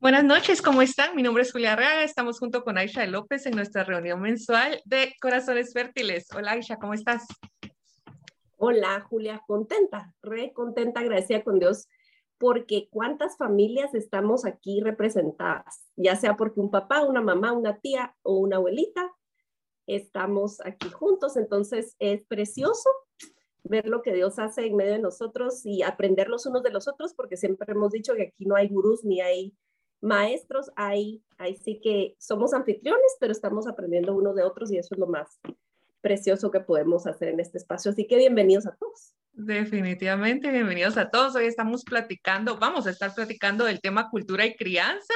Buenas noches, ¿cómo están? Mi nombre es Julia Arreaga, estamos junto con Aisha López en nuestra reunión mensual de Corazones Fértiles. Hola Aisha, ¿cómo estás? Hola Julia, contenta, re contenta, agradecida con Dios porque cuántas familias estamos aquí representadas, ya sea porque un papá, una mamá, una tía o una abuelita, estamos aquí juntos, entonces es precioso ver lo que Dios hace en medio de nosotros y aprender los unos de los otros, porque siempre hemos dicho que aquí no hay gurús ni hay maestros, hay, hay sí que somos anfitriones, pero estamos aprendiendo unos de otros y eso es lo más precioso que podemos hacer en este espacio. Así que bienvenidos a todos. Definitivamente, bienvenidos a todos. Hoy estamos platicando, vamos a estar platicando del tema cultura y crianza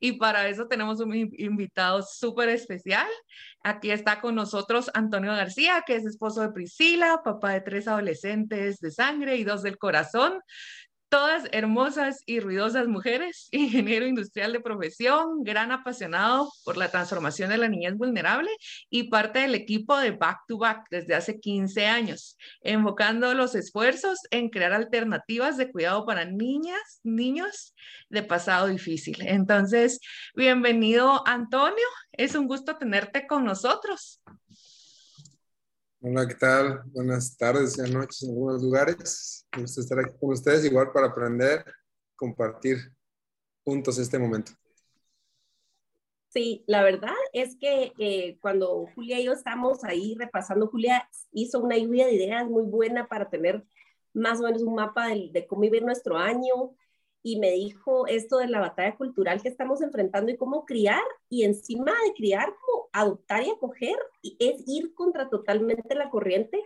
y para eso tenemos un invitado súper especial. Aquí está con nosotros Antonio García, que es esposo de Priscila, papá de tres adolescentes de sangre y dos del corazón todas hermosas y ruidosas mujeres, ingeniero industrial de profesión, gran apasionado por la transformación de la niñez vulnerable y parte del equipo de Back to Back desde hace 15 años, enfocando los esfuerzos en crear alternativas de cuidado para niñas, niños de pasado difícil. Entonces, bienvenido Antonio, es un gusto tenerte con nosotros. Hola, ¿qué tal? Buenas tardes y noches en algunos lugares. Me gusta estar aquí con ustedes, igual para aprender, compartir juntos este momento. Sí, la verdad es que eh, cuando Julia y yo estamos ahí repasando, Julia hizo una lluvia de ideas muy buena para tener más o menos un mapa de, de cómo vivir nuestro año, y me dijo esto de la batalla cultural que estamos enfrentando y cómo criar y encima de criar, como adoptar y acoger, es ir contra totalmente la corriente,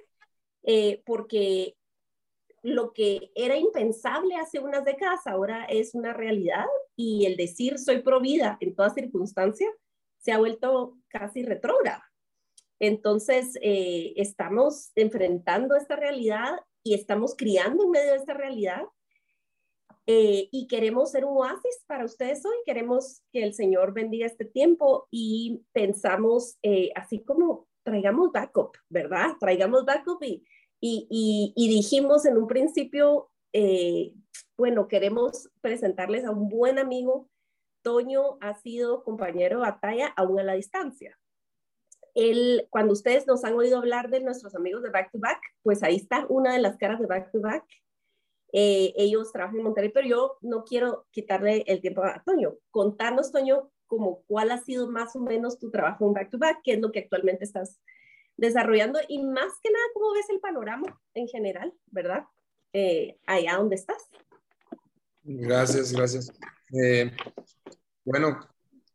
eh, porque lo que era impensable hace unas décadas ahora es una realidad y el decir soy pro vida en toda circunstancia se ha vuelto casi retrógrado. Entonces, eh, estamos enfrentando esta realidad y estamos criando en medio de esta realidad eh, y queremos ser un oasis para ustedes hoy. Queremos que el Señor bendiga este tiempo y pensamos eh, así como traigamos backup, ¿verdad? Traigamos backup y, y, y, dijimos en un principio, eh, bueno, queremos presentarles a un buen amigo. Toño ha sido compañero de batalla aún a la distancia. Él, cuando ustedes nos han oído hablar de nuestros amigos de Back to Back, pues ahí está una de las caras de Back to Back eh, ellos trabajan en Monterrey, pero yo no quiero quitarle el tiempo a Toño. Contarnos, Toño, como cuál ha sido más o menos tu trabajo en Back to Back, qué es lo que actualmente estás desarrollando y más que nada, cómo ves el panorama en general, ¿verdad? Eh, allá donde estás. Gracias, gracias. Eh, bueno,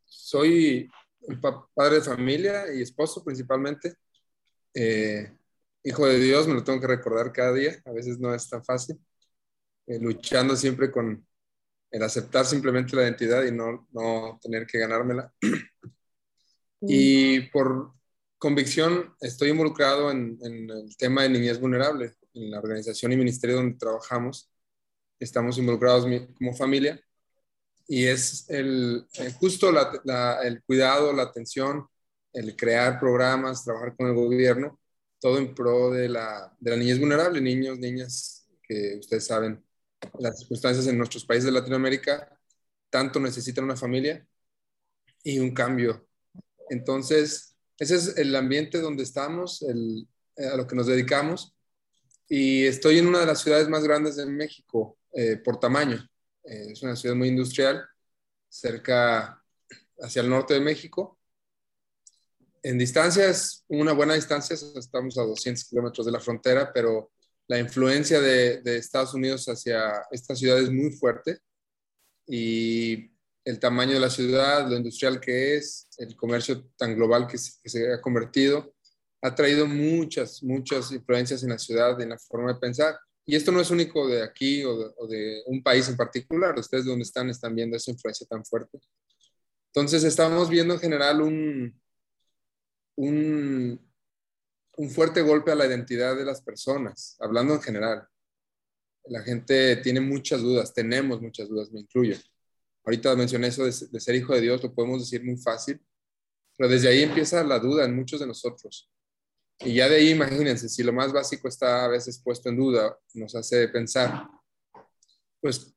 soy padre de familia y esposo principalmente. hijo de Dios, me lo tengo que recordar cada día, a veces no es tan fácil. Eh, luchando siempre con el aceptar simplemente la identidad y no, no tener que ganármela. Y por convicción estoy involucrado en, en, el tema de niñez vulnerable, en la organización y ministerio donde trabajamos. Estamos involucrados como familia y es el, eh, justo la, el cuidado, la atención, el crear programas, trabajar con el gobierno, todo en pro de la, de la niñez vulnerable, niños, niñas que ustedes saben las circunstancias en nuestros países de Latinoamérica tanto necesitan una familia y un cambio. Entonces, ese es el ambiente donde estamos, el, a lo que nos dedicamos. Y estoy en una de las ciudades más grandes de México eh, por tamaño. Eh, es una ciudad muy industrial, cerca hacia el norte de México. En distancia es una buena distancia, estamos a 200 kilómetros de la frontera, pero la influencia de, Estados Unidos hacia esta ciudad es muy fuerte y el tamaño de la ciudad, lo industrial que es, el comercio tan global que se, ha convertido, ha traído muchas, muchas influencias en la ciudad, en la forma de pensar. y esto no es único de aquí o de, un país en particular, ustedes donde están están viendo esa influencia tan fuerte. Entonces estamos viendo en general un, un, un fuerte golpe a la identidad de las personas, hablando en general. La gente tiene muchas dudas, tenemos muchas dudas, me incluyo. Ahorita mencioné eso de, de ser hijo de Dios, lo podemos decir muy fácil, pero desde ahí empieza la duda en muchos de nosotros. Y ya de ahí, imagínense, si lo más básico está a veces puesto en duda, nos hace pensar, pues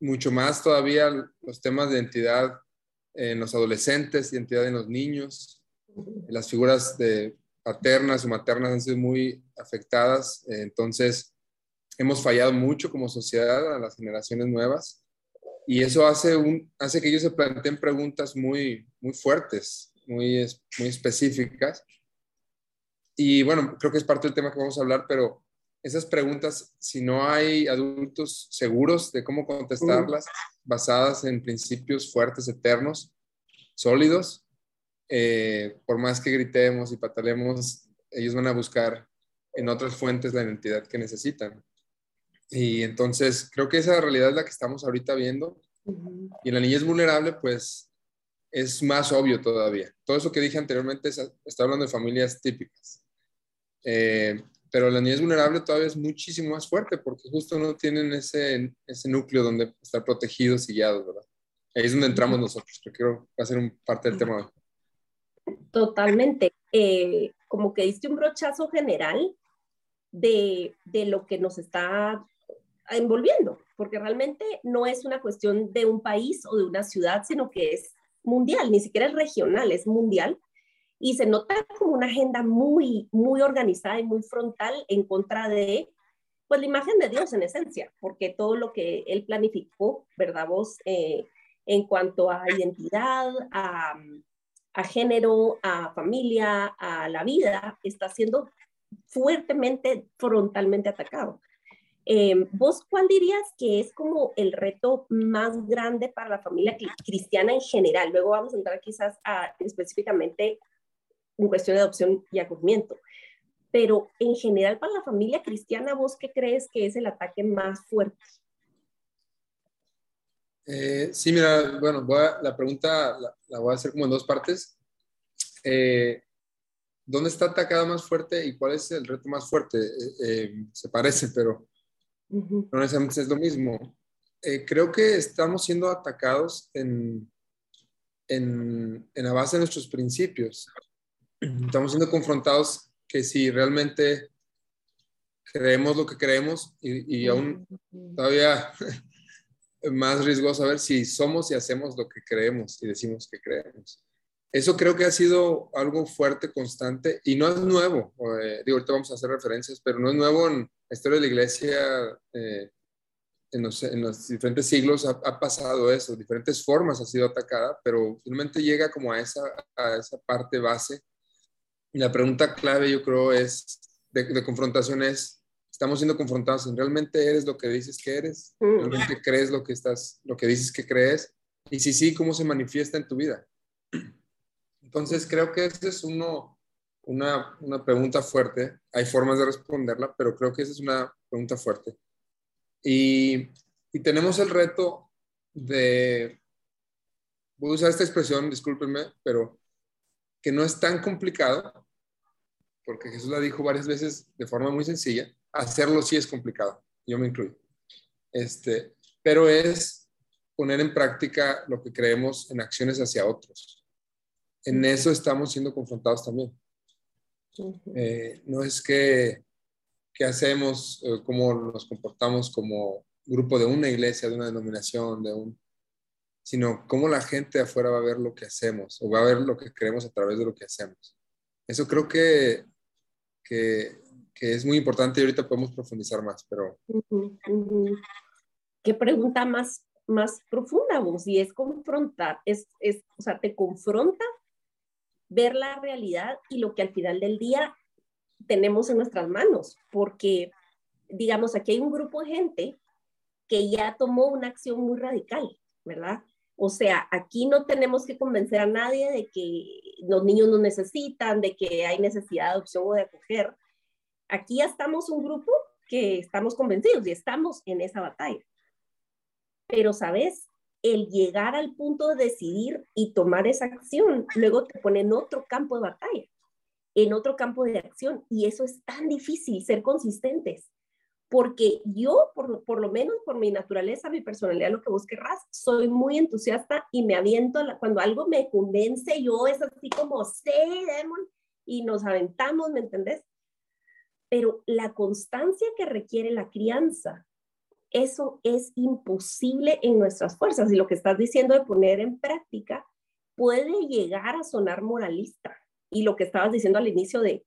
mucho más todavía los temas de identidad en los adolescentes, identidad en los niños, las figuras de paternas o maternas han sido muy afectadas, entonces hemos fallado mucho como sociedad a las generaciones nuevas y eso hace, un, hace que ellos se planteen preguntas muy, muy fuertes, muy, muy específicas. Y bueno, creo que es parte del tema que vamos a hablar, pero esas preguntas, si no hay adultos seguros de cómo contestarlas, basadas en principios fuertes, eternos, sólidos, eh, por más que gritemos y patalemos, ellos van a buscar en otras fuentes la identidad que necesitan. Y entonces creo que esa realidad es la que estamos ahorita viendo. Y en la niñez vulnerable, pues es más obvio todavía. Todo eso que dije anteriormente está hablando de familias típicas. Eh, pero la niñez vulnerable todavía es muchísimo más fuerte porque justo no tienen ese, ese núcleo donde estar protegidos y guiados, ¿verdad? Ahí es donde entramos nosotros, que creo que va a ser un parte del tema Totalmente. Eh, como que diste un brochazo general de, de lo que nos está envolviendo, porque realmente no es una cuestión de un país o de una ciudad, sino que es mundial, ni siquiera es regional, es mundial y se nota como una agenda muy, muy organizada y muy frontal en contra de, pues, la imagen de Dios en esencia, porque todo lo que él planificó, ¿verdad? Vos, eh, en cuanto a identidad, a, a género, a familia, a la vida, está siendo fuertemente, frontalmente atacado. Eh, ¿Vos cuál dirías que es como el reto más grande para la familia cristiana en general? Luego vamos a entrar quizás específicamente en cuestión de adopción y acogimiento. Pero en general para la familia cristiana, ¿vos qué crees que es el ataque más fuerte? Eh, sí, mira, bueno, la pregunta la, voy a hacer como en dos partes. Eh, ¿Dónde está atacada más fuerte y cuál es el reto más fuerte? Eh, se parece, pero no necesariamente es lo mismo. creo que estamos siendo atacados en, en, en la base de nuestros principios estamos siendo confrontados que si realmente creemos lo que creemos y, aún todavía más riesgoso saber si somos y hacemos lo que creemos y decimos que creemos. Eso creo que ha sido algo fuerte, constante y no es nuevo. Eh, digo, ahorita vamos a hacer referencias, pero no es nuevo en la historia de la iglesia. Eh, en, los, diferentes siglos ha, pasado eso, diferentes formas ha sido atacada, pero finalmente llega como a esa, a esa parte base la pregunta clave, yo creo, es de, confrontación es, estamos siendo confrontados en realmente eres lo que dices que eres, mm. realmente crees lo que estás, lo que dices que crees, y si sí, cómo se manifiesta en tu vida. Entonces, creo que esa es uno, una, una pregunta fuerte. Hay formas de responderla, pero creo que esa es una pregunta fuerte. Y, y tenemos el reto de, voy a usar esta expresión, discúlpenme, pero que no es tan complicado, porque Jesús la dijo varias veces de forma muy sencilla, hacerlo sí es complicado, yo me incluyo. Este, pero es poner en práctica lo que creemos en acciones hacia otros. En eso estamos siendo confrontados también. Eh, no es que, que hacemos, eh, cómo nos comportamos como grupo de una iglesia, de una denominación, de un, sino cómo la gente afuera va a ver lo que hacemos o va a ver lo que creemos a través de lo que hacemos. Eso creo que que, es muy importante y ahorita podemos profundizar más, pero... ¿Qué pregunta más, más profunda vos? Y es confrontar, es, es, o sea, te confronta ver la realidad y lo que al final del día tenemos en nuestras manos, porque, digamos, aquí hay un grupo de gente que ya tomó una acción muy radical, ¿verdad? O sea, aquí no tenemos que convencer a nadie de que los niños no necesitan, de que hay necesidad de adopción o de acoger. Aquí ya estamos un grupo que estamos convencidos y estamos en esa batalla. Pero, ¿sabes? El llegar al punto de decidir y tomar esa acción, luego te pone en otro campo de batalla, en otro campo de acción. Y eso es tan difícil, ser consistentes. Porque yo, por, por lo menos por mi naturaleza, mi personalidad, lo que vos querrás, soy muy entusiasta y me aviento, cuando algo me convence, yo es así como, sí, Demon, y nos aventamos, ¿me entendés? Pero la constancia que requiere la crianza, eso es imposible en nuestras fuerzas. Y lo que estás diciendo de poner en práctica puede llegar a sonar moralista. Y lo que estabas diciendo al inicio de,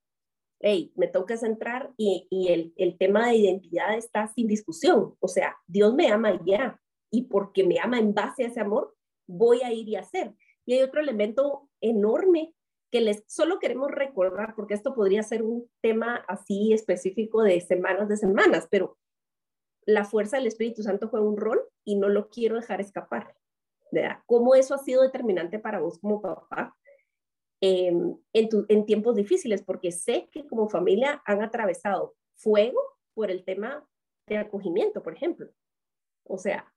hey, me tengo que centrar y, el, el, tema de identidad está sin discusión. O sea, Dios me ama ya. Y porque me ama en base a ese amor, voy a ir y hacer. Y hay otro elemento enorme que les solo queremos recordar, porque esto podría ser un tema así específico de semanas de semanas, pero la fuerza del Espíritu Santo juega un rol y no lo quiero dejar escapar. ¿verdad? ¿Cómo eso ha sido determinante para vos como papá en, en tiempos difíciles? Porque sé que como familia han atravesado fuego por el tema de acogimiento, por ejemplo. O sea,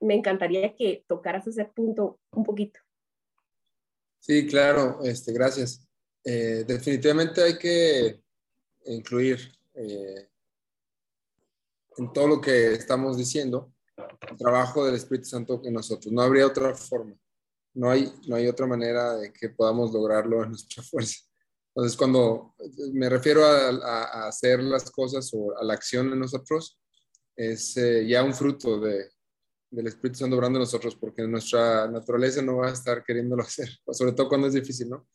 me encantaría que tocaras ese punto un poquito. Sí, claro, este, gracias. Eh, definitivamente hay que incluir eh, en todo lo que estamos diciendo el trabajo del Espíritu Santo en nosotros. No habría otra forma. No hay, no hay otra manera de que podamos lograrlo en nuestra fuerza. Entonces, cuando me refiero a, hacer las cosas o a la acción en nosotros, es eh, ya un fruto de, del Espíritu Santo obrando en nosotros, porque nuestra naturaleza no va a estar queriéndolo hacer, sobre todo cuando es difícil, ¿no?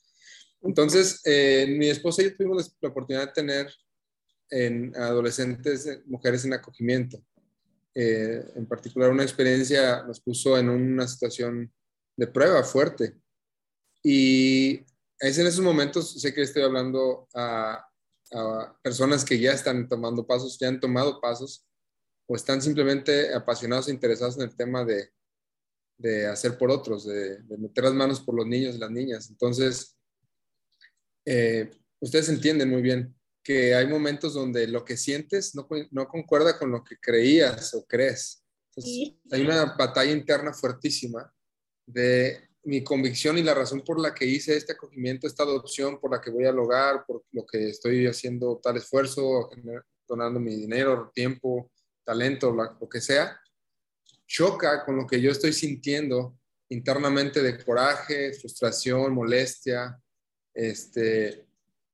Entonces, eh, mi esposa y yo tuvimos la oportunidad de tener en adolescentes, eh, mujeres en acogimiento. Eh, en particular, una experiencia nos puso en una situación de prueba fuerte. Y es en esos momentos, sé que estoy hablando a, a personas que ya están tomando pasos, ya han tomado pasos, o están simplemente apasionados e interesados en el tema de, de hacer por otros, de, meter las manos por los niños y las niñas. Entonces, eh, ustedes entienden muy bien que hay momentos donde lo que sientes no, no concuerda con lo que creías o crees. Hay una batalla interna fuertísima de mi convicción y la razón por la que hice este acogimiento, esta adopción, por la que voy al hogar, por lo que estoy haciendo tal esfuerzo, donando mi dinero, tiempo, talento, lo que sea, choca con lo que yo estoy sintiendo internamente de coraje, frustración, molestia, este,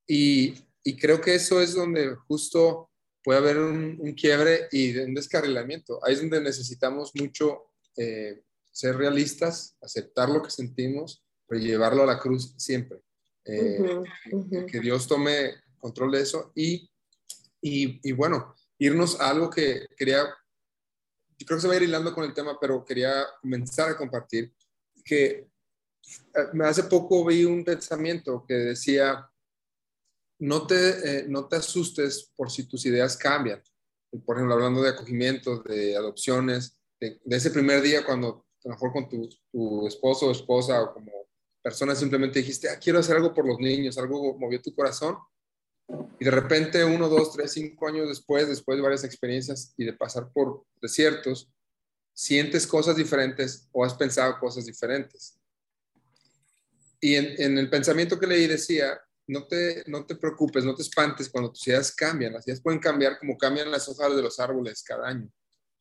y, y creo que eso es donde justo puede haber un, quiebre y un descarrilamiento. Ahí es donde necesitamos mucho eh, ser realistas, aceptar lo que sentimos, pero llevarlo a la cruz siempre. Eh, que Dios tome control de eso y, y, y bueno, irnos a algo que quería, yo creo que se va a ir hilando con el tema, pero quería comenzar a compartir, que eh, hace poco vi un pensamiento que decía, no te, eh, no te asustes por si tus ideas cambian. Por ejemplo, hablando de acogimiento, de adopciones, de, ese primer día cuando a lo mejor con tu, tu, esposo o esposa o como persona simplemente dijiste, ah, quiero hacer algo por los niños, algo movió tu corazón y de repente, uno, dos, tres, cinco años después, después de varias experiencias y de pasar por desiertos, sientes cosas diferentes o has pensado cosas diferentes. Y en, el pensamiento que leí decía, no te, no te preocupes, no te espantes cuando tus ideas cambian. Las ideas pueden cambiar como cambian las hojas de los árboles cada año.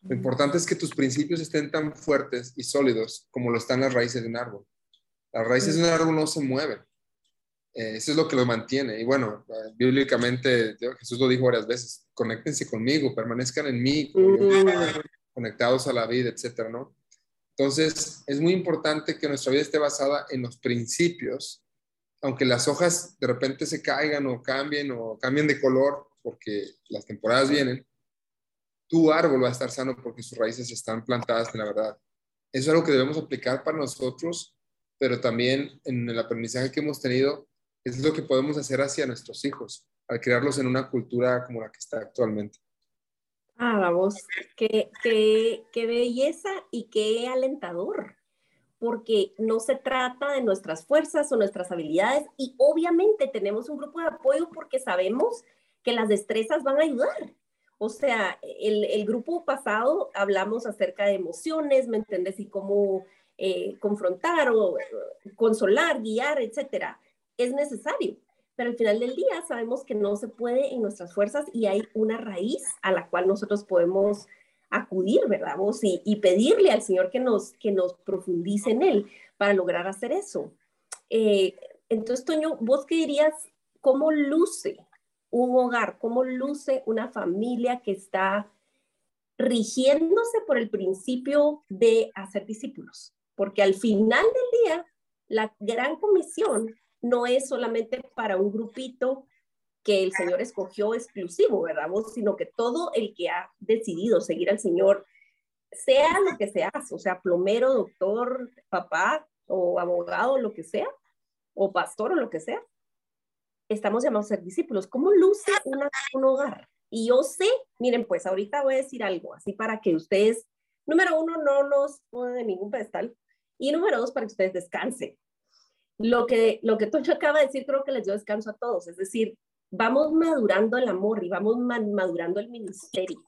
Lo importante es que tus principios estén tan fuertes y sólidos como lo están las raíces de un árbol. Las raíces de un árbol no se mueven. Eh, eso es lo que lo mantiene. Y bueno, eh, bíblicamente Jesús lo dijo varias veces, conéctense conmigo, permanezcan en mí, mm. conectados a la vida, etcétera, ¿no? Entonces, es muy importante que nuestra vida esté basada en los principios, aunque las hojas de repente se caigan o cambien o cambien de color porque las temporadas vienen, tu árbol va a estar sano porque sus raíces están plantadas en la verdad. Eso es algo que debemos aplicar para nosotros, pero también en el aprendizaje que hemos tenido es lo que podemos hacer hacia nuestros hijos al crearlos en una cultura como la que está actualmente. Ah, vamos, qué, qué, qué belleza y qué alentador, porque no se trata de nuestras fuerzas o nuestras habilidades y obviamente tenemos un grupo de apoyo porque sabemos que las destrezas van a ayudar. O sea, el, el grupo pasado hablamos acerca de emociones, ¿me entiendes? Y cómo eh, confrontar o eh, consolar, guiar, etcétera. Es necesario, pero al final del día sabemos que no se puede en nuestras fuerzas y hay una raíz a la cual nosotros podemos acudir, ¿verdad? Vos? Y, y pedirle al Señor que nos, que nos profundice en Él para lograr hacer eso. Eh, entonces, Toño, ¿vos qué dirías? ¿Cómo luce un hogar? ¿Cómo luce una familia que está rigiéndose por el principio de hacer discípulos? Porque al final del día, la gran comisión no es solamente para un grupito que el Señor escogió exclusivo, ¿verdad? Vos? Sino que todo el que ha decidido seguir al Señor, sea lo que seas, o sea, plomero, doctor, papá o abogado, lo que sea, o pastor o lo que sea, estamos llamados a ser discípulos. ¿Cómo luce un hogar? Y yo sé, miren, pues ahorita voy a decir algo, así para que ustedes, número uno, no nos ponen de ningún pedestal, y número dos, para que ustedes descansen. Lo que, lo que Tocho acaba de decir creo que les dio descanso a todos, es decir, vamos madurando el amor y vamos madurando el ministerio.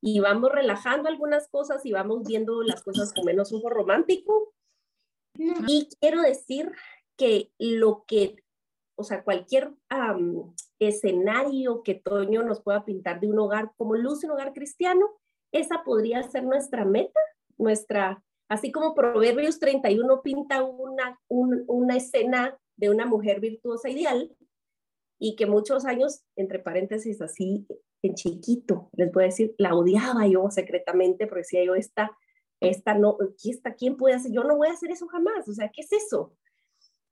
Y vamos relajando algunas cosas y vamos viendo las cosas con menos ojo romántico. Y quiero decir que lo que, o sea, cualquier escenario que Toño nos pueda pintar de un hogar como luce un hogar cristiano, esa podría ser nuestra meta, nuestra Así como Proverbios 31 pinta una, una escena de una mujer virtuosa ideal y que muchos años, entre paréntesis, así en chiquito, les voy a decir, la odiaba yo secretamente porque decía yo, esta, esta no, esta, ¿quién puede hacer? Yo no voy a hacer eso jamás, o sea, ¿qué es eso?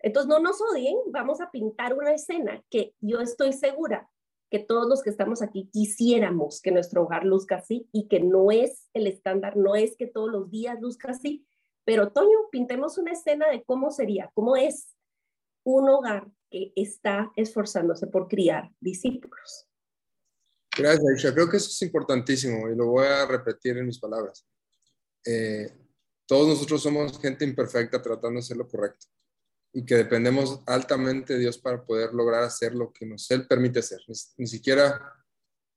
Entonces, no nos odien, vamos a pintar una escena que yo estoy segura que todos los que estamos aquí quisiéramos que nuestro hogar luzca así y que no es el estándar, no es que todos los días luzca así, pero Toño, pintemos una escena de cómo sería, cómo es un hogar que está esforzándose por criar discípulos. Gracias, Aisha. Creo que eso es importantísimo y lo voy a repetir en mis palabras. Eh, todos nosotros somos gente imperfecta tratando de hacer lo correcto y que dependemos altamente de Dios para poder lograr hacer lo que nos Él permite hacer. Ni, siquiera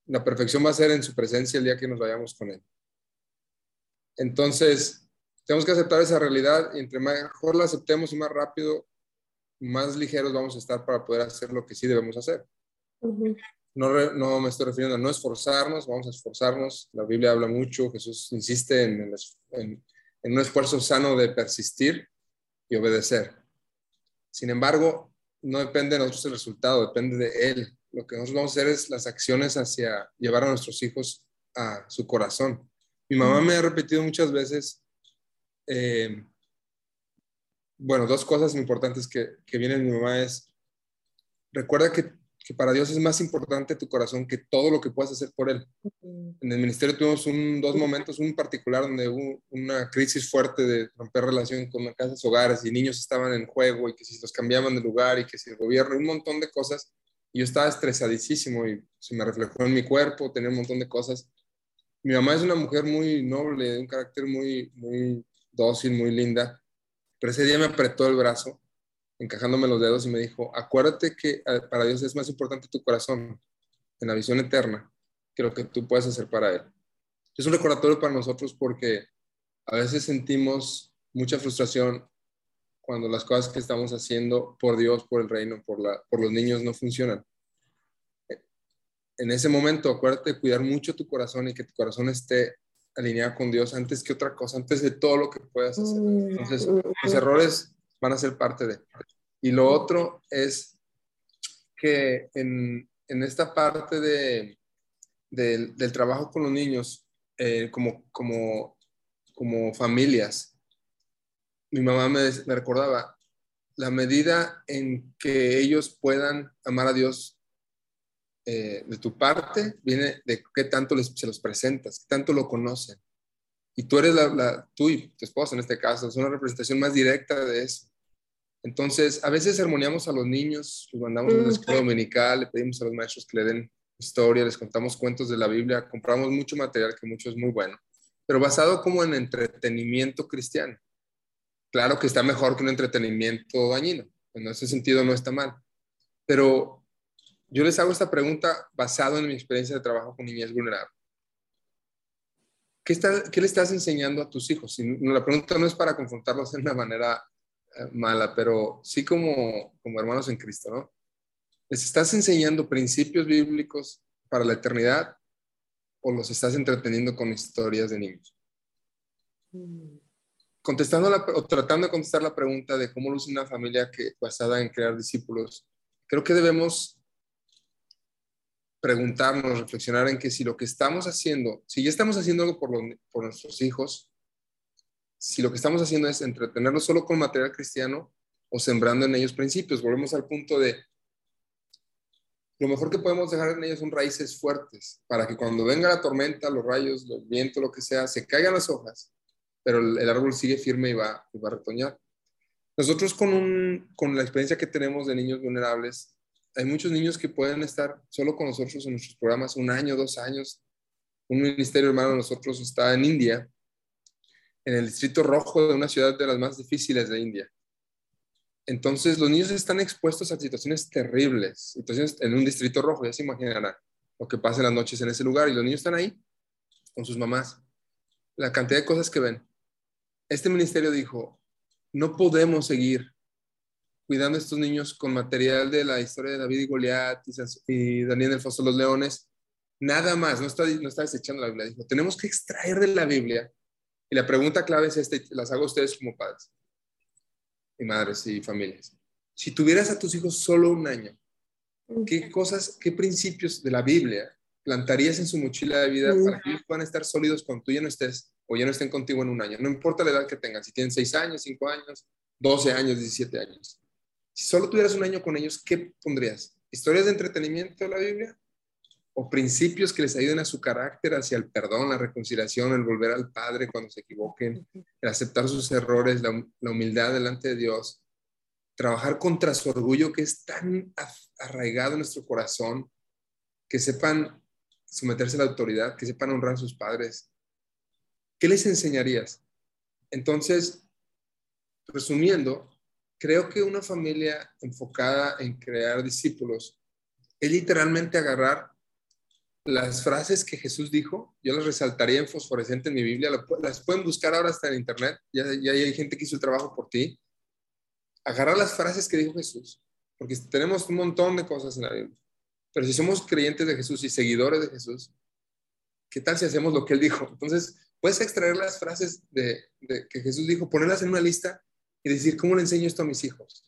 la perfección va a ser en su presencia el día que nos vayamos con Él. Entonces, tenemos que aceptar esa realidad y entre mejor la aceptemos y más rápido, más ligeros vamos a estar para poder hacer lo que sí debemos hacer. no, no, me estoy refiriendo a no esforzarnos, vamos a esforzarnos. La Biblia habla mucho, Jesús insiste en, en, en un esfuerzo sano de persistir y obedecer. Sin embargo, no depende de nosotros el resultado, depende de Él. Lo que nosotros vamos a hacer es las acciones hacia llevar a nuestros hijos a su corazón. Mi mamá me ha repetido muchas veces, eh, bueno, dos cosas importantes que, que vienen de mi mamá es, recuerda que que para Dios es más importante tu corazón que todo lo que puedas hacer por Él. En el ministerio tuvimos un, dos momentos, un particular donde hubo una crisis fuerte de romper relación con casas hogares y niños estaban en juego y que si los cambiaban de lugar y que si el gobierno, un montón de cosas. Y yo estaba estresadísimo y se me reflejó en mi cuerpo, tenía un montón de cosas. Mi mamá es una mujer muy noble, de un carácter muy, muy dócil, muy linda, pero ese día me apretó el brazo encajándome los dedos y me dijo, acuérdate que para Dios es más importante tu corazón en la visión eterna que lo que tú puedes hacer para Él. Es un recordatorio para nosotros porque a veces sentimos mucha frustración cuando las cosas que estamos haciendo por Dios, por el reino, por, la, por los niños no funcionan. En ese momento, acuérdate de cuidar mucho tu corazón y que tu corazón esté alineado con Dios antes que otra cosa, antes de todo lo que puedas hacer. Mm, Entonces, los errores van a ser parte de. Y lo otro es que en, en esta parte de, del trabajo con los niños, eh, como, como, como familias, mi mamá me, me recordaba, la medida en que ellos puedan amar a Dios eh, de tu parte viene de qué tanto les, se los presentas, qué tanto lo conocen. Y tú eres la, tú y tu esposa en este caso, es una representación más directa de eso. Entonces, a veces armoniamos a los niños, los mandamos a una escuela dominical, le pedimos a los maestros que le den historia, les contamos cuentos de la Biblia, compramos mucho material que mucho es muy bueno, pero basado como en entretenimiento cristiano. Claro que está mejor que un entretenimiento dañino, en ese sentido no está mal, pero yo les hago esta pregunta basado en mi experiencia de trabajo con niñas vulnerables. ¿Qué, está, ¿Qué, le estás enseñando a tus hijos? Y la pregunta no es para confrontarlos de una manera mala, pero sí como, como hermanos en Cristo, ¿no? ¿Les estás enseñando principios bíblicos para la eternidad o los estás entreteniendo con historias de niños? Contestando o tratando de contestar la pregunta de cómo luce una familia que, basada en crear discípulos, creo que debemos preguntarnos, reflexionar en que si lo que estamos haciendo, si ya estamos haciendo algo por, por nuestros hijos, si lo que estamos haciendo es entretenerlos solo con material cristiano o sembrando en ellos principios. Volvemos al punto de lo mejor que podemos dejar en ellos son raíces fuertes para que cuando venga la tormenta, los rayos, el viento, lo que sea, se caigan las hojas, pero el, árbol sigue firme y va, va a retoñar. Nosotros con, un, con la experiencia que tenemos de niños vulnerables, hay muchos niños que pueden estar solo con nosotros en nuestros programas un año, dos años. Un ministerio hermano de nosotros está en India, en el distrito rojo de una ciudad de las más difíciles de India. Entonces, los niños están expuestos a situaciones terribles, situaciones en un distrito rojo, ya se imaginarán lo que pasa en las noches en ese lugar, y los niños están ahí con sus mamás. La cantidad de cosas que ven. Este ministerio dijo, no podemos seguir cuidando a estos niños con material de la historia de David y Goliat y, Daniel del Foso de los Leones. Nada más, no está, no está desechando la Biblia. Dijo, tenemos que extraer de la Biblia. Y la pregunta clave es esta, las hago a ustedes como padres y madres y familias. Si tuvieras a tus hijos solo un año, ¿qué cosas, qué principios de la Biblia plantarías en su mochila de vida para que ellos puedan estar sólidos cuando tú ya no estés o ya no estén contigo en un año? No importa la edad que tengan, si tienen 6 años, 5 años, 12 años, 17 años. Si solo tuvieras un año con ellos, ¿qué pondrías? ¿Historias de entretenimiento de la Biblia? ¿O principios que les ayuden a su carácter hacia el perdón, la reconciliación, el volver al Padre cuando se equivoquen, el aceptar sus errores, la, humildad delante de Dios, trabajar contra su orgullo que es tan arraigado en nuestro corazón, que sepan someterse a la autoridad, que sepan honrar a sus padres. ¿Qué les enseñarías? Entonces, resumiendo, creo que una familia enfocada en crear discípulos es literalmente agarrar las frases que Jesús dijo, yo las resaltaría en fosforescente en mi Biblia, las pueden buscar ahora hasta en internet, ya, ya hay gente que hizo el trabajo por ti. Agarrar las frases que dijo Jesús, porque tenemos un montón de cosas en la Biblia, pero si somos creyentes de Jesús y seguidores de Jesús, ¿qué tal si hacemos lo que él dijo? Entonces, puedes extraer las frases de, que Jesús dijo, ponerlas en una lista y decir, ¿cómo le enseño esto a mis hijos?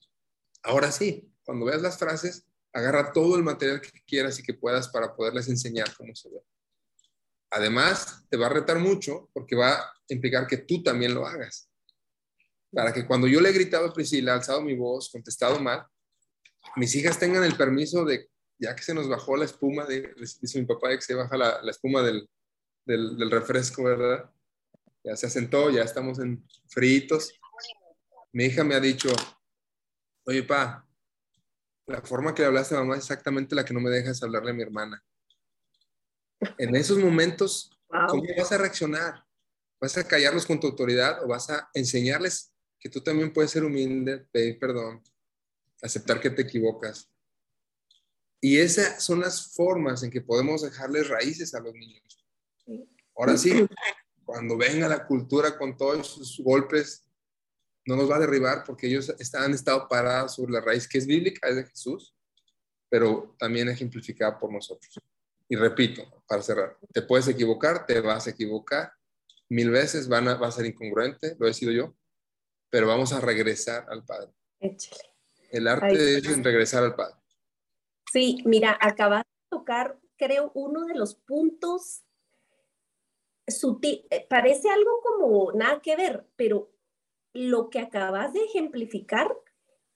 Ahora sí, cuando veas las frases, agarra todo el material que quieras y que puedas para poderles enseñar cómo se ve. Además, te va a retar mucho porque va a implicar que tú también lo hagas. Para que cuando yo le he gritado a Priscila, alzado mi voz, contestado mal, mis hijas tengan el permiso de, ya que se nos bajó la espuma, de, dice mi papá que se baja la, espuma del, refresco, ¿verdad? Ya se asentó, ya estamos en fritos mi hija me ha dicho, oye, pa, la forma que le hablaste a mamá es exactamente la que no me dejas hablarle a mi hermana. En esos momentos, ¿cómo vas a reaccionar? ¿Vas a callarlos con tu autoridad o vas a enseñarles que tú también puedes ser humilde, pedir perdón, aceptar que te equivocas? Y esas son las formas en que podemos dejarles raíces a los niños. Ahora sí, cuando venga la cultura con todos sus golpes, no nos va a derribar porque ellos han estado parados sobre la raíz que es bíblica, es de Jesús, pero también ejemplificada por nosotros. Y repito, para cerrar, te puedes equivocar, te vas a equivocar mil veces, van a, va a ser incongruente, lo he sido yo, pero vamos a regresar al Padre. Échale. El arte es regresar al Padre. Sí, mira, acabas de tocar, creo, uno de los puntos sutil, eh, parece algo como nada que ver, pero lo que acabas de ejemplificar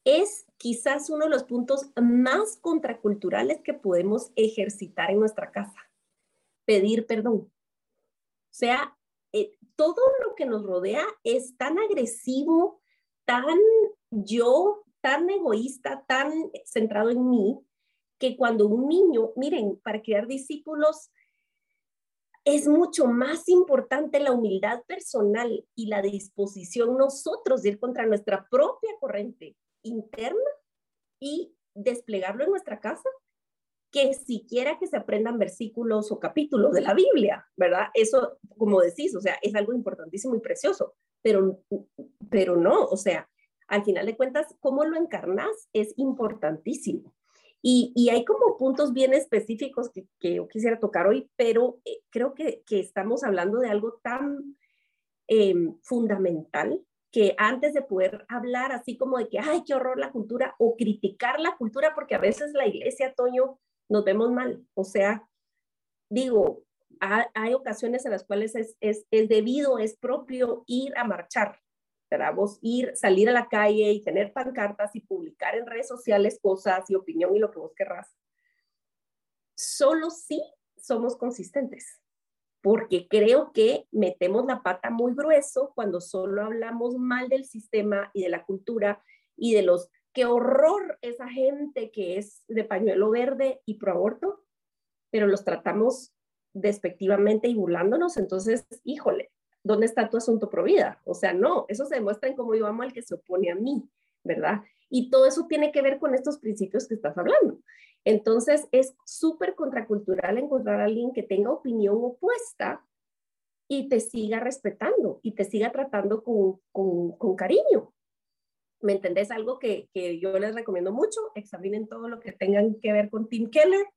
es quizás uno de los puntos más contraculturales que podemos ejercitar en nuestra casa. Pedir perdón. O sea, eh, todo lo que nos rodea es tan agresivo, tan yo, tan egoísta, tan centrado en mí, que cuando un niño, miren, para crear discípulos, es mucho más importante la humildad personal y la disposición nosotros de ir contra nuestra propia corriente interna y desplegarlo en nuestra casa que siquiera que se aprendan versículos o capítulos de la Biblia, ¿verdad? Eso, como decís, o sea, es algo importantísimo y precioso, pero, pero no, o sea, al final de cuentas, cómo lo encarnas es importantísimo. Y, hay como puntos bien específicos que, yo quisiera tocar hoy, pero eh, creo que, estamos hablando de algo tan eh, fundamental que antes de poder hablar así como de que, ay, qué horror la cultura, o criticar la cultura, porque a veces la iglesia, Toño, nos vemos mal. O sea, digo, hay, ocasiones en las cuales es, es, es, debido, es propio ir a marchar, Vos ir, salir a la calle y tener pancartas y publicar en redes sociales cosas y opinión y lo que vos querrás. Solo si somos consistentes, porque creo que metemos la pata muy grueso cuando solo hablamos mal del sistema y de la cultura y de los qué horror esa gente que es de pañuelo verde y pro aborto, pero los tratamos despectivamente y burlándonos, entonces, híjole, ¿dónde está tu asunto pro vida? O sea, no, eso se demuestra en cómo yo amo al que se opone a mí, ¿verdad? Y todo eso tiene que ver con estos principios que estás hablando. Entonces, es súper contracultural encontrar a alguien que tenga opinión opuesta y te siga respetando y te siga tratando con, con, con cariño, ¿Me entendés? Algo que, que, yo les recomiendo mucho, examinen todo lo que tengan que ver con Tim Keller.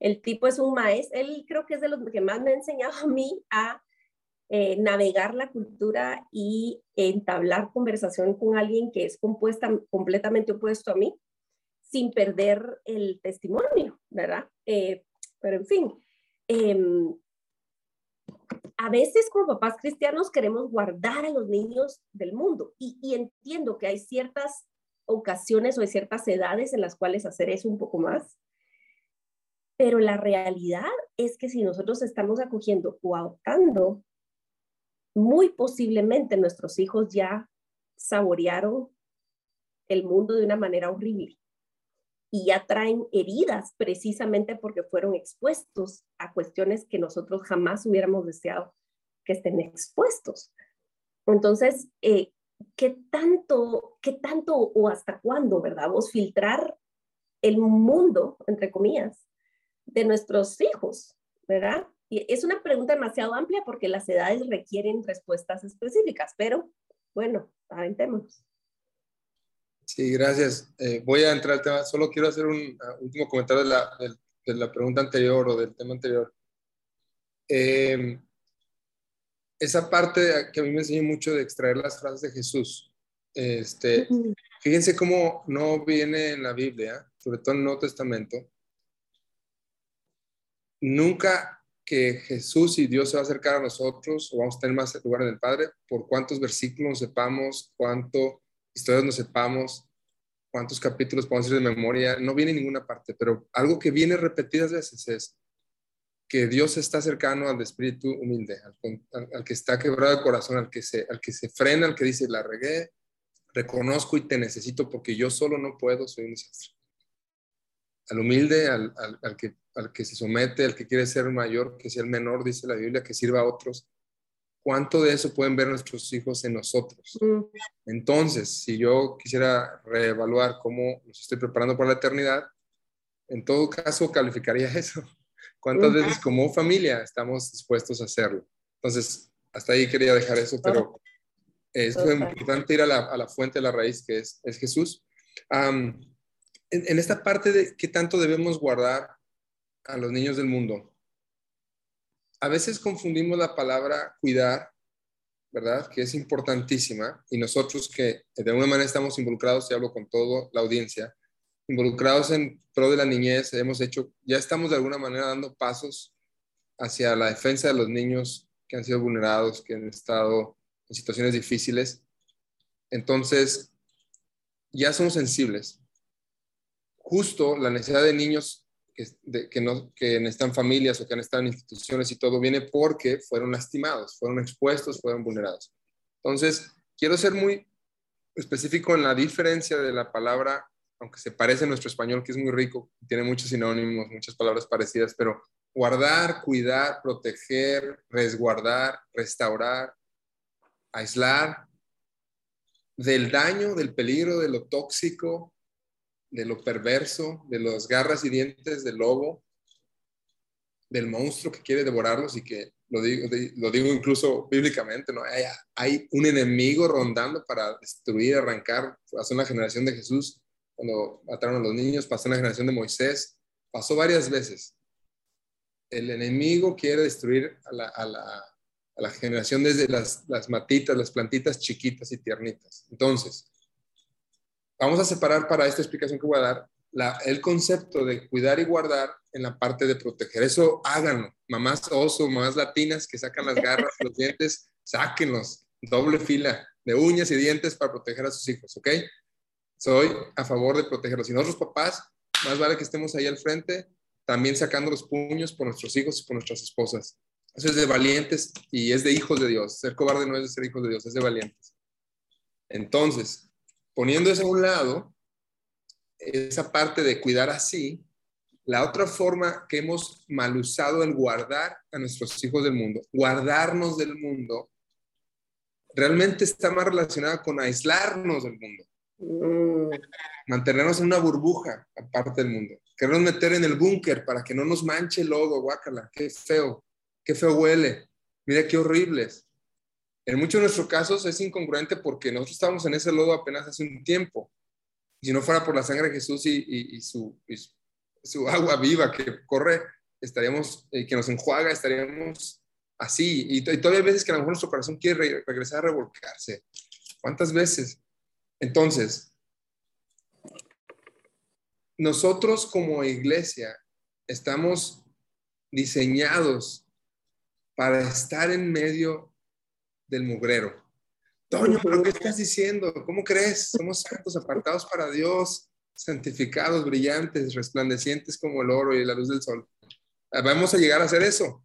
El tipo es un maestro, él creo que es de los que más me ha enseñado a mí a eh, navegar la cultura y entablar conversación con alguien que es compuesta, completamente opuesto a mí, sin perder el testimonio, ¿verdad? Eh, pero en fin, eh, a veces como papás cristianos queremos guardar a los niños del mundo y, entiendo que hay ciertas ocasiones o hay ciertas edades en las cuales hacer eso un poco más, pero la realidad es que si nosotros estamos acogiendo o adoptando, muy posiblemente nuestros hijos ya saborearon el mundo de una manera horrible y ya traen heridas precisamente porque fueron expuestos a cuestiones que nosotros jamás hubiéramos deseado que estén expuestos. Entonces, eh, ¿qué tanto, qué tanto o hasta cuándo, verdad? Vos filtrar el mundo, entre comillas, de nuestros hijos, ¿verdad? Y es una pregunta demasiado amplia porque las edades requieren respuestas específicas, pero bueno, aventemos. Sí, gracias. Eh, voy a entrar al tema. Solo quiero hacer un uh, último comentario de la, de, de la, pregunta anterior o del tema anterior. Eh, esa parte que a mí me enseñó mucho de extraer las frases de Jesús. Este, fíjense cómo no viene en la Biblia, sobre todo en el Nuevo Testamento, nunca que Jesús y Dios se va a acercar a nosotros o vamos a tener más lugar en el Padre por cuántos versículos sepamos, cuánto historias no sepamos, cuántos capítulos podemos decir de memoria, no viene en ninguna parte, pero algo que viene repetidas veces es que Dios está cercano al espíritu humilde, al, que está quebrado de corazón, al que, se, al que se frena, al que dice, la regué, reconozco y te necesito porque yo solo no puedo, soy un desastre. Al humilde, al, al, que, al que se somete, al que quiere ser mayor, que sea el menor, dice la Biblia, que sirva a otros cuánto de eso pueden ver nuestros hijos en nosotros. Mm. Entonces, si yo quisiera reevaluar cómo nos estoy preparando para la eternidad, en todo caso calificaría eso. ¿Cuántas veces como familia estamos dispuestos a hacerlo? Entonces, hasta ahí quería dejar eso, pero es importante ir a la, a la, fuente, a la raíz, que es, es Jesús. En, esta parte de qué tanto debemos guardar a los niños del mundo, a veces confundimos la palabra cuidar, ¿verdad? Que es importantísima, y nosotros que de alguna manera estamos involucrados, y hablo con toda la audiencia, involucrados en pro de la niñez, hemos hecho, ya estamos de alguna manera dando pasos hacia la defensa de los niños que han sido vulnerados, que han estado en situaciones difíciles. Entonces, ya somos sensibles. Justo la necesidad de niños que, que, no, que necesitan familias o que estado en instituciones y todo viene porque fueron lastimados, fueron expuestos, fueron vulnerados. Entonces, quiero ser muy específico en la diferencia de la palabra, aunque se parece a nuestro español, que es muy rico, tiene muchos sinónimos, muchas palabras parecidas, pero guardar, cuidar, proteger, resguardar, restaurar, aislar del daño, del peligro, de lo tóxico, de lo perverso, de los garras y dientes del lobo, del monstruo que quiere devorarlos y que lo digo, lo digo incluso bíblicamente, ¿no? Hay, hay, un enemigo rondando para destruir, arrancar. Pasó una generación de Jesús cuando mataron a los niños, pasó una generación de Moisés, pasó varias veces. El enemigo quiere destruir a la, a la, a la generación desde las, las matitas, las plantitas chiquitas y tiernitas. Entonces, vamos a separar para esta explicación que voy a dar el concepto de cuidar y guardar en la parte de proteger. Eso háganlo. Mamás oso, mamás latinas que sacan las garras, los dientes, sáquenlos. Doble fila de uñas y dientes para proteger a sus hijos, ¿ok? Soy a favor de protegerlos. Y nosotros papás, más vale que estemos ahí al frente, también sacando los puños por nuestros hijos y por nuestras esposas. Eso es de valientes y es de hijos de Dios. Ser cobarde no es de ser hijos de Dios, es de valientes. Entonces, poniendo eso a un lado, esa parte de cuidar así, la otra forma que hemos mal usado el guardar a nuestros hijos del mundo, guardarnos del mundo, realmente está más relacionada con aislarnos del mundo. Mm. Mantenernos en una burbuja aparte del mundo. Queremos meter en el búnker para que no nos manche el lodo, guácala, qué feo, qué feo huele, mira qué horribles. En muchos de nuestros casos es incongruente porque nosotros estábamos en ese lodo apenas hace un tiempo si no fuera por la sangre de Jesús y, su, su, agua viva que corre, estaríamos, eh, que nos enjuaga, estaríamos así. Y, todavía hay veces que a lo mejor nuestro corazón quiere regresar a revolcarse. ¿Cuántas veces? Entonces, nosotros como iglesia estamos diseñados para estar en medio del mugrero. Toño, ¿pero qué estás diciendo? ¿Cómo crees? Somos santos, apartados para Dios, santificados, brillantes, resplandecientes como el oro y la luz del sol. Ah, vamos a llegar a hacer eso,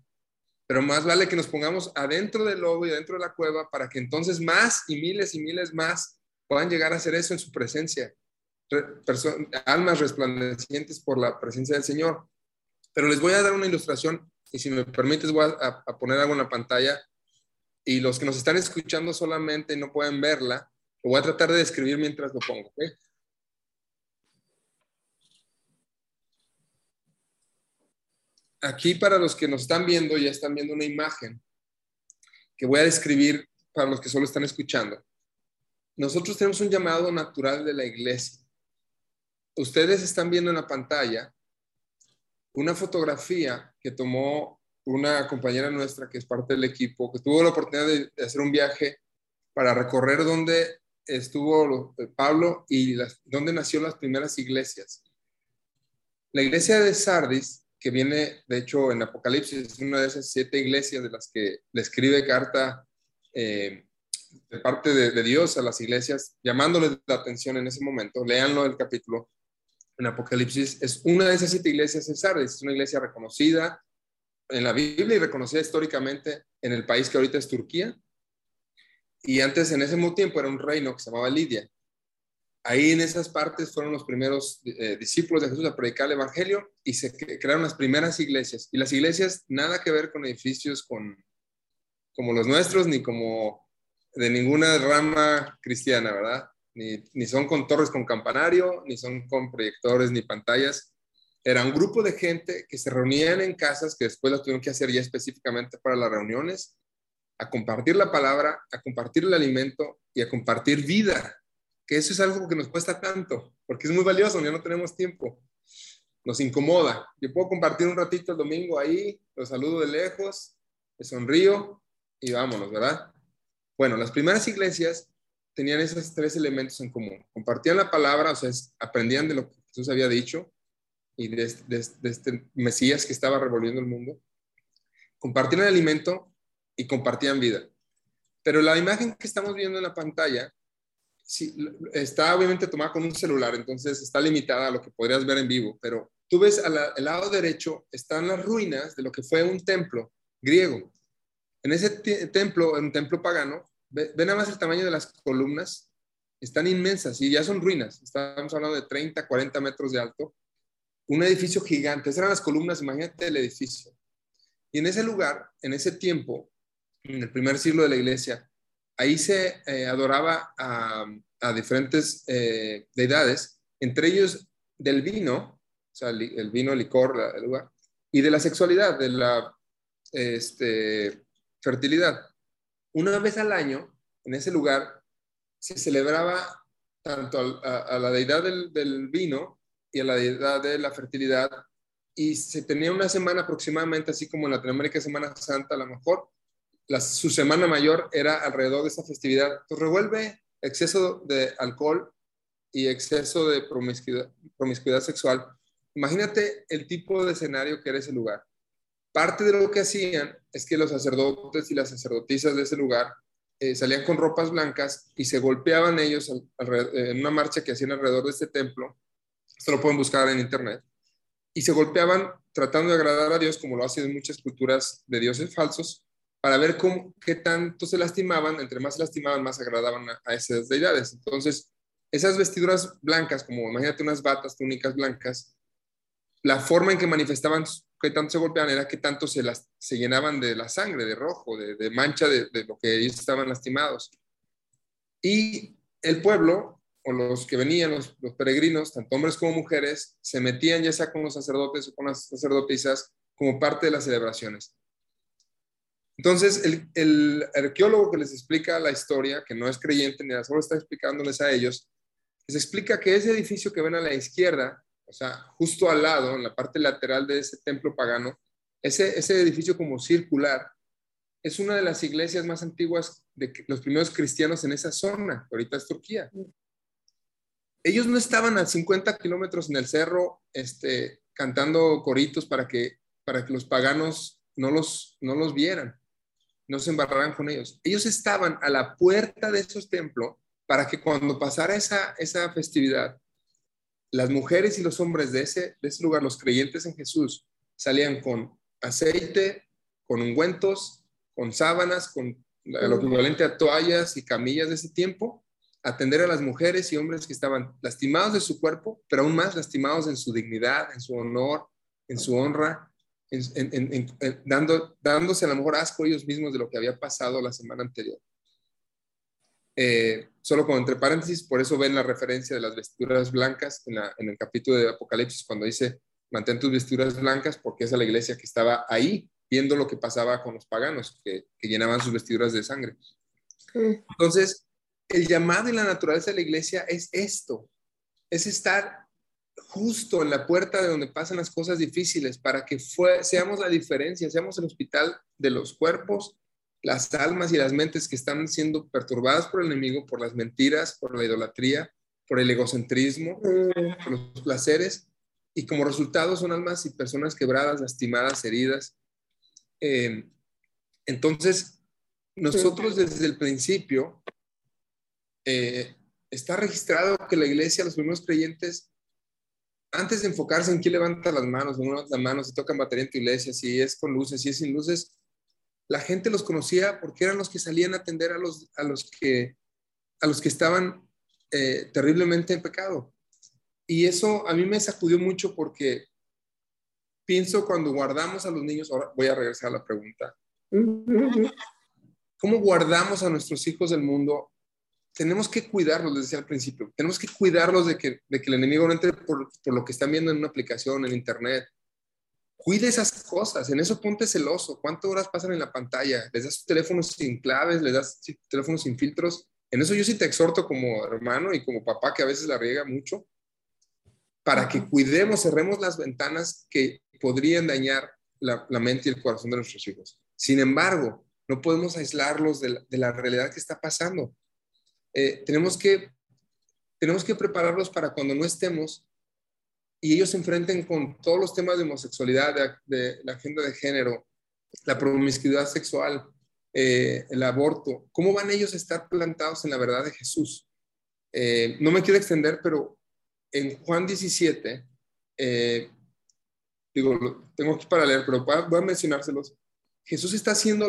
pero más vale que nos pongamos adentro del lobo y adentro de la cueva para que entonces más y miles y miles más puedan llegar a hacer eso en su presencia. almas resplandecientes por la presencia del Señor. Pero les voy a dar una ilustración y si me permites voy a, a poner algo en la pantalla y los que nos están escuchando solamente no pueden verla, lo voy a tratar de describir mientras lo pongo. Aquí para los que nos están viendo, ya están viendo una imagen que voy a describir para los que solo están escuchando. Nosotros tenemos un llamado natural de la iglesia. Ustedes están viendo en la pantalla una fotografía que tomó una compañera nuestra que es parte del equipo, que tuvo la oportunidad de, hacer un viaje para recorrer donde estuvo eh, Pablo y las, donde nació las primeras iglesias. La iglesia de Sardis, que viene de hecho en Apocalipsis, es una de esas siete iglesias de las que le escribe carta eh, de parte de, de, Dios a las iglesias, llamándoles la atención en ese momento. Leanlo el capítulo en Apocalipsis. Es una de esas siete iglesias de Sardis, es una iglesia reconocida, en la Biblia y reconocida históricamente en el país que ahorita es Turquía. Y antes, en ese mismo tiempo, era un reino que se llamaba Lidia. Ahí en esas partes fueron los primeros eh, discípulos de Jesús a predicar el Evangelio y se crearon las primeras iglesias. Y las iglesias nada que ver con edificios con, como los nuestros, ni como de ninguna rama cristiana, ¿verdad? Ni, ni son con torres con campanario, ni son con proyectores, ni pantallas era un grupo de gente que se reunían en casas que después las tuvieron que hacer ya específicamente para las reuniones, a compartir la palabra, a compartir el alimento y a compartir vida, que eso es algo que nos cuesta tanto, porque es muy valioso, ya no tenemos tiempo, nos incomoda. Yo puedo compartir un ratito el domingo ahí, los saludo de lejos, me sonrío y vámonos, ¿verdad? Bueno, las primeras iglesias tenían esos tres elementos en común. Compartían la palabra, o sea, aprendían de lo que Jesús había dicho, y de, este Mesías que estaba revolviendo el mundo, compartían alimento y compartían vida. Pero la imagen que estamos viendo en la pantalla sí, está obviamente tomada con un celular, entonces está limitada a lo que podrías ver en vivo, pero tú ves al, lado derecho están las ruinas de lo que fue un templo griego. En ese templo, en un templo pagano, ven más el tamaño de las columnas, están inmensas y ya son ruinas. Estamos hablando de 30, 40 metros de alto un edificio gigante. Esas eran las columnas, imagínate el edificio. Y en ese lugar, en ese tiempo, en el primer siglo de la iglesia, ahí se eh, adoraba a, diferentes eh, deidades, entre ellos del vino, o sea, el vino, el licor, el lugar, y de la sexualidad, de la este, fertilidad. Una vez al año, en ese lugar, se celebraba tanto a, la deidad del, vino y a la deidad de la fertilidad, y se tenía una semana aproximadamente, así como en Latinoamérica Semana Santa, a lo mejor, la, su semana mayor era alrededor de esa festividad. Pues revuelve exceso de alcohol y exceso de promiscuidad, promiscuidad sexual. Imagínate el tipo de escenario que era ese lugar. Parte de lo que hacían es que los sacerdotes y las sacerdotisas de ese lugar eh, salían con ropas blancas y se golpeaban ellos en una marcha que hacían alrededor de este templo. Esto lo pueden buscar en internet. Y se golpeaban tratando de agradar a Dios, como lo hacen en muchas culturas de dioses falsos, para ver cómo, qué tanto se lastimaban. Entre más se lastimaban, más agradaban a, esas deidades. Entonces, esas vestiduras blancas, como imagínate unas batas, túnicas blancas, la forma en que manifestaban que tanto se golpeaban era que tanto se, se llenaban de la sangre, de rojo, de, mancha de, lo que ellos estaban lastimados. Y el pueblo, o los que venían, los, peregrinos, tanto hombres como mujeres, se metían ya sea con los sacerdotes o con las sacerdotisas como parte de las celebraciones. Entonces, el, arqueólogo que les explica la historia, que no es creyente ni solo está explicándoles a ellos, les explica que ese edificio que ven a la izquierda o sea, justo al lado, en la parte lateral de ese templo pagano, ese, ese edificio como circular, es una de las iglesias más antiguas de los primeros cristianos en esa zona, ahorita es Turquía. Ellos no estaban a 50 kilómetros en el cerro este, cantando coritos para que, para que los paganos no los, no los vieran, no se embarraran con ellos. Ellos estaban a la puerta de esos templos para que cuando pasara esa, esa festividad, las mujeres y los hombres de ese, de ese lugar, los creyentes en Jesús, salían con aceite, con ungüentos, con sábanas, con lo equivalente a toallas y camillas de ese tiempo, atender a las mujeres y hombres que estaban lastimados de su cuerpo, pero aún más lastimados en su dignidad, en su honor, en su honra, dando, dándose a lo mejor asco ellos mismos de lo que había pasado la semana anterior. Eh, solo como entre paréntesis, por eso ven la referencia de las vestiduras blancas en, el capítulo de Apocalipsis, cuando dice, mantén tus vestiduras blancas, porque es la iglesia que estaba ahí, viendo lo que pasaba con los paganos, que, llenaban sus vestiduras de sangre. Entonces, el llamado y la naturaleza de la iglesia es esto, es estar justo en la puerta de donde pasan las cosas difíciles para que seamos la diferencia, seamos el hospital de los cuerpos las almas y las mentes que están siendo perturbadas por el enemigo, por las mentiras, por la idolatría, por el egocentrismo, mm. por los placeres, y como resultado son almas y personas quebradas, lastimadas, heridas. Eh, entonces, nosotros desde el principio, eh, está registrado que la iglesia, los primeros creyentes, antes de enfocarse en quién levanta las manos, no las manos, si tocan batería en tu iglesia, si es con luces, si es sin luces, la gente los conocía porque eran los que salían a atender a los, a los, que, a los que estaban eh, terriblemente en pecado. Y eso a mí me sacudió mucho porque pienso cuando guardamos a los niños, ahora voy a regresar a la pregunta, ¿cómo guardamos a nuestros hijos del mundo? Tenemos que cuidarlos, les decía al principio, tenemos que cuidarlos de que, de que el enemigo no entre por, por lo que están viendo en una aplicación, en internet, cuide esas cosas, en eso ponte celoso. ¿Cuántas horas pasan en la pantalla? ¿Les das teléfonos sin claves? ¿Les das teléfonos sin filtros? En eso yo sí te exhorto como hermano y como papá que a veces la riega mucho, para que cuidemos, cerremos las ventanas que podrían dañar la, mente y el corazón de nuestros hijos. Sin embargo, no podemos aislarlos de la, realidad que está pasando. Eh, tenemos, que, tenemos que prepararlos para cuando no estemos, y ellos se enfrenten con todos los temas de homosexualidad, de, la agenda de género, la promiscuidad sexual, eh, el aborto, ¿cómo van ellos a estar plantados en la verdad de Jesús? Eh, no me quiero extender, pero en Juan 17, eh, digo, tengo aquí para leer, pero voy a mencionárselos. Jesús está haciendo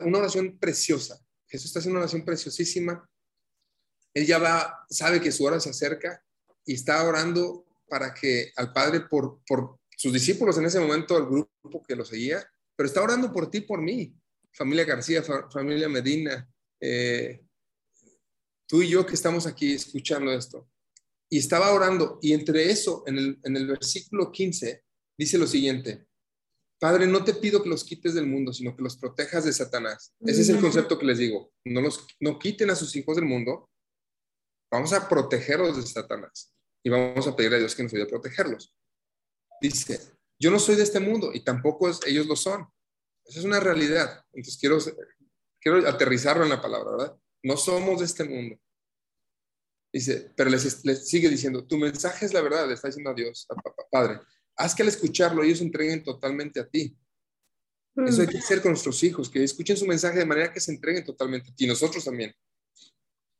una oración preciosa. Jesús está haciendo una oración preciosísima. Él ya va, sabe que su hora se acerca y está orando para que al Padre por, por sus discípulos en ese momento, el grupo que lo seguía, pero está orando por ti, por mí, familia García, familia Medina, eh, tú y yo que estamos aquí escuchando esto. y estaba orando y entre eso, en el, en el versículo 15, dice lo siguiente, Padre, no te pido que los quites del mundo, sino que los protejas de Satanás. Ese es el concepto que les digo. No, los, no quiten a sus hijos del mundo. Vamos a protegerlos de Satanás. Y vamos a pedir a Dios que nos ayude a protegerlos. Dice, yo no soy de este mundo y tampoco ellos lo son. Esa es una realidad. Entonces quiero, quiero aterrizarlo en la palabra, ¿verdad? No somos de este mundo. Dice, pero les, sigue diciendo, tu mensaje es la verdad, le está diciendo a Dios, a papá, Padre. Haz que al escucharlo ellos se entreguen totalmente a ti. Eso hay que hacer con nuestros hijos, que escuchen su mensaje de manera que se entreguen totalmente a ti, nosotros también.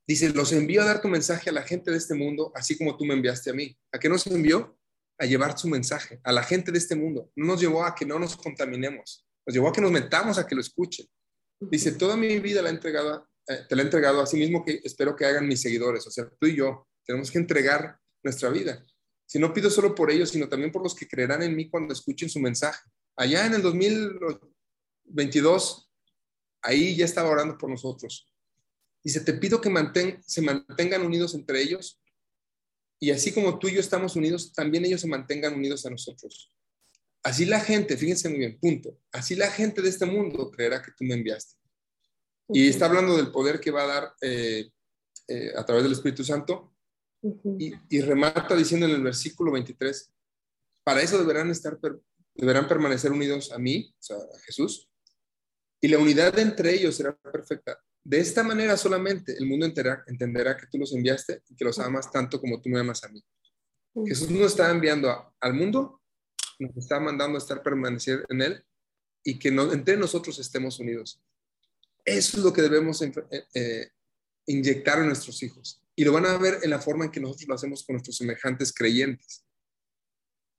Dice, los envío a dar tu mensaje a la gente de este mundo, así como tú me enviaste a mí. ¿A qué nos envió? A llevar su mensaje a la gente de este mundo. No nos llevó a que no nos contaminemos, nos llevó a que nos metamos a que lo escuchen. Dice, toda mi vida la he entregado, eh, te la he entregado a sí mismo que espero que hagan mis seguidores. O sea, tú y yo tenemos que entregar nuestra vida. Si no pido solo por ellos, sino también por los que creerán en mí cuando escuchen su mensaje. Allá en el 2022, ahí ya estaba orando por nosotros. Dice, te pido que se mantengan unidos entre ellos y así como tú y yo estamos unidos, también ellos se mantengan unidos a nosotros. Así la gente, fíjense muy bien, punto. Así la gente de este mundo creerá que tú me enviaste. Y está hablando del poder que va a dar eh, eh, a través del Espíritu Santo y, remata diciendo en el versículo 23, para eso deberán estar, deberán permanecer unidos a mí, o sea, a Jesús, y la unidad entre ellos será perfecta. De esta manera solamente el mundo entenderá que tú los enviaste y que los amas tanto como tú me amas a mí. Jesús nos está enviando al mundo, nos está mandando a estar permanecer en él y que entre nosotros estemos unidos. Eso es lo que debemos eh, eh, inyectar en nuestros hijos. Y lo van a ver en la forma en que nosotros lo hacemos con nuestros semejantes creyentes,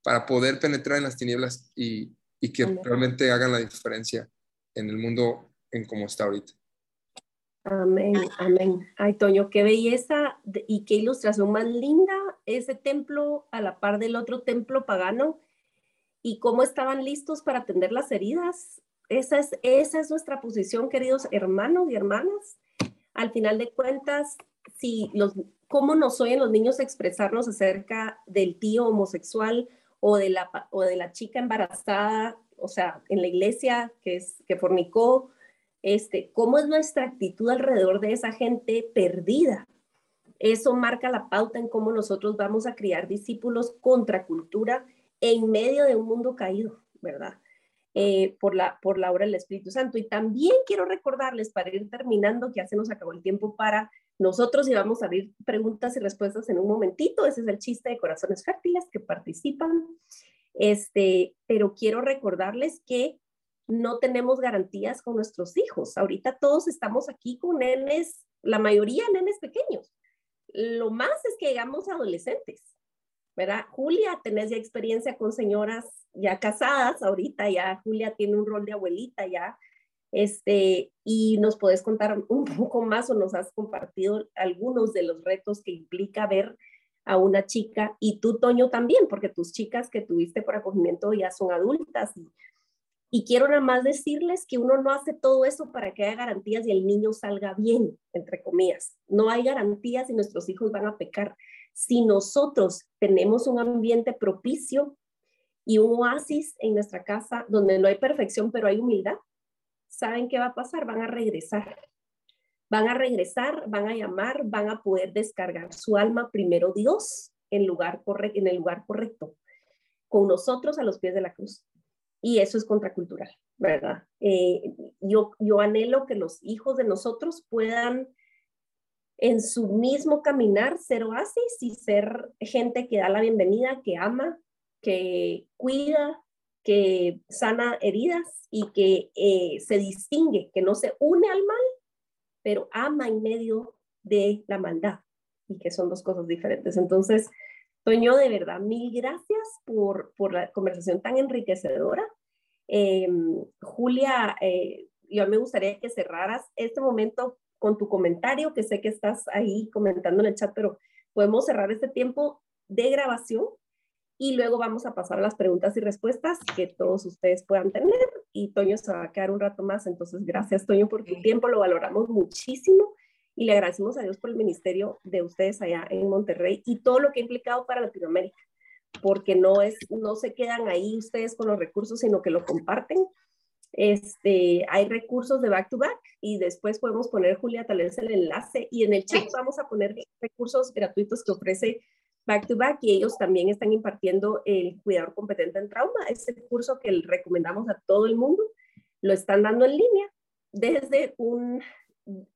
para poder penetrar en las tinieblas y, que realmente hagan la diferencia en el mundo en cómo está ahorita. Amén, amén. Ay, Toño, qué belleza y qué ilustración más linda ese templo a la par del otro templo pagano y cómo estaban listos para atender las heridas. Esa es, esa es nuestra posición, queridos hermanos y hermanas. Al final de cuentas, si los, cómo nos oyen los niños expresarnos acerca del tío homosexual o de la, o de la chica embarazada, o sea, en la iglesia que, es, que fornicó, este, cómo es nuestra actitud alrededor de esa gente perdida. Eso marca la pauta en cómo nosotros vamos a criar discípulos contra cultura en medio de un mundo caído, ¿verdad? Eh, por, la, por la obra del Espíritu Santo. Y también quiero recordarles, para ir terminando, que ya se nos acabó el tiempo para nosotros íbamos a abrir preguntas y respuestas en un momentito. Ese es el chiste de Corazones Fértiles que participan. Este, pero quiero recordarles que no tenemos garantías con nuestros hijos. Ahorita todos estamos aquí con nenes, la mayoría nenes pequeños. Lo más es que llegamos adolescentes, ¿verdad? Julia, tenés ya experiencia con señoras ya casadas, ahorita ya Julia tiene un rol de abuelita ya, este, y nos puedes contar un poco más o nos has compartido algunos de los retos que implica ver a una chica y tú, Toño, también, porque tus chicas que tuviste por acogimiento ya son adultas. Y quiero nada más decirles que uno no hace todo eso para que haya garantías y el niño salga bien, entre comillas. No hay garantías y nuestros hijos van a pecar. Si nosotros tenemos un ambiente propicio y un oasis en nuestra casa donde no hay perfección, pero hay humildad, ¿saben qué va a pasar? Van a regresar. Van a regresar, van a llamar, van a poder descargar su alma primero Dios en, lugar en el lugar correcto, con nosotros a los pies de la cruz. Y eso es contracultural, ¿verdad? Eh, yo, yo anhelo que los hijos de nosotros puedan en su mismo caminar ser oasis y ser gente que da la bienvenida, que ama, que cuida, que sana heridas y que eh, se distingue, que no se une al mal, pero ama en medio de la maldad y que son dos cosas diferentes. Entonces, Toño, de verdad, mil gracias por, por la conversación tan enriquecedora. Em, Julia, eh, yo me gustaría que cerraras este momento con tu comentario, que sé que estás ahí comentando en el chat, pero podemos cerrar este tiempo de grabación y luego vamos a pasar a las preguntas y respuestas que todos ustedes puedan tener y Toño se va a quedar un rato más. Entonces, gracias Toño por tu tiempo, lo valoramos muchísimo y le agradecemos a Dios por el ministerio de ustedes allá en Monterrey y todo lo que ha implicado para Latinoamérica, porque no, es, no se quedan ahí ustedes con los recursos, sino que lo comparten. Este, hay recursos de back to back y después podemos poner, Julia, tal vez el enlace y en el chat vamos a poner recursos gratuitos que ofrece back to back y ellos también están impartiendo el cuidador competente en trauma, ese curso que recomendamos a todo el mundo, lo están dando en línea desde un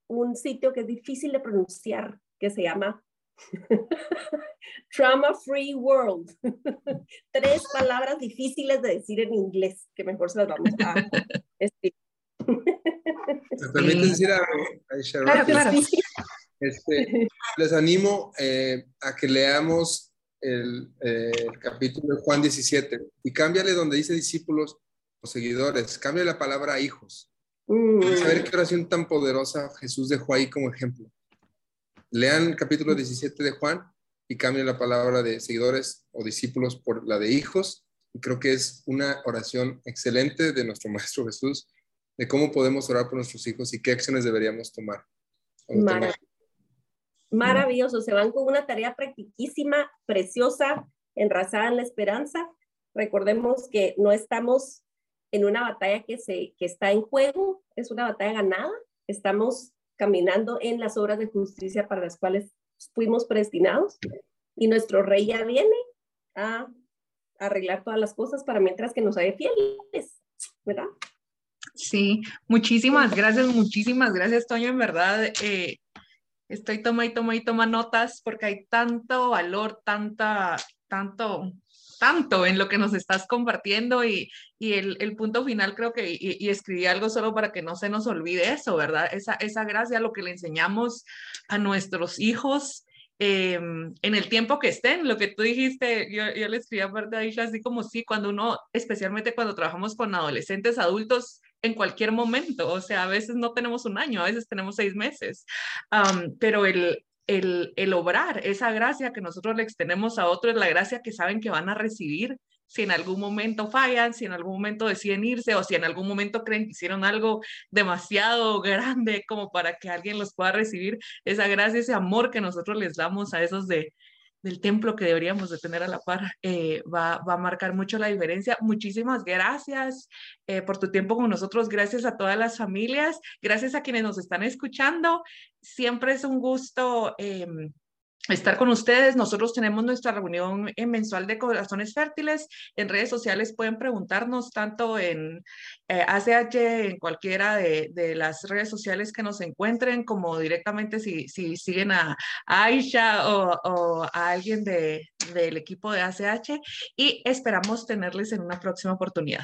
un sitio que es difícil de pronunciar, que se llama Trauma Free World. Tres palabras difíciles de decir en inglés, que mejor se las vamos a decir. ¿Me permite decir algo, Claro, claro. Este, les animo eh, a que leamos el, eh, el, capítulo de Juan 17 y cámbiale donde dice discípulos o seguidores, cambia la palabra hijos. Mm. Saber qué oración tan poderosa Jesús dejó ahí como ejemplo. Lean el capítulo 17 de Juan y cambien la palabra de seguidores o discípulos por la de hijos. Y creo que es una oración excelente de nuestro Maestro Jesús de cómo podemos orar por nuestros hijos y qué acciones deberíamos tomar. Maravilloso, se van con una tarea practiquísima, preciosa, enrazada en la esperanza. Recordemos que no estamos en una batalla que, se, que está en juego, es una batalla ganada, estamos caminando en las obras de justicia para las cuales fuimos predestinados y nuestro rey ya viene a arreglar todas las cosas para mientras que nos haya fieles, ¿verdad? Sí, muchísimas gracias, muchísimas gracias, Toño, en verdad. Eh, estoy toma y toma y toma notas porque hay tanto valor, tanta, tanto, tanto en lo que nos estás compartiendo y, y el, punto final creo que, y, y, escribí algo solo para que no se nos olvide eso, ¿verdad? Esa, esa gracia, lo que le enseñamos a nuestros hijos. Eh, en el tiempo que estén, lo que tú dijiste, yo, yo le escribí aparte a ella así como sí, cuando uno, especialmente cuando trabajamos con adolescentes, adultos, en cualquier momento, o sea, a veces no tenemos un año, a veces tenemos seis meses, pero el, el, el obrar, esa gracia que nosotros le extendemos a otros, la gracia que saben que van a recibir si en algún momento fallan, si en algún momento deciden irse o si en algún momento creen que hicieron algo demasiado grande como para que alguien los pueda recibir, esa gracia, ese amor que nosotros les damos a esos de, del templo que deberíamos de tener a la par, eh, va, va, a marcar mucho la diferencia. Muchísimas gracias eh, por tu tiempo con nosotros, gracias a todas las familias, gracias a quienes nos están escuchando. Siempre es un gusto. Eh, estar con ustedes. Nosotros tenemos nuestra reunión mensual de corazones fértiles. En redes sociales pueden preguntarnos tanto en eh, ACH, en cualquiera de, de, las redes sociales que nos encuentren, como directamente si, si siguen a, a Aisha o, o, a alguien de, del equipo de ACH. Y esperamos tenerles en una próxima oportunidad.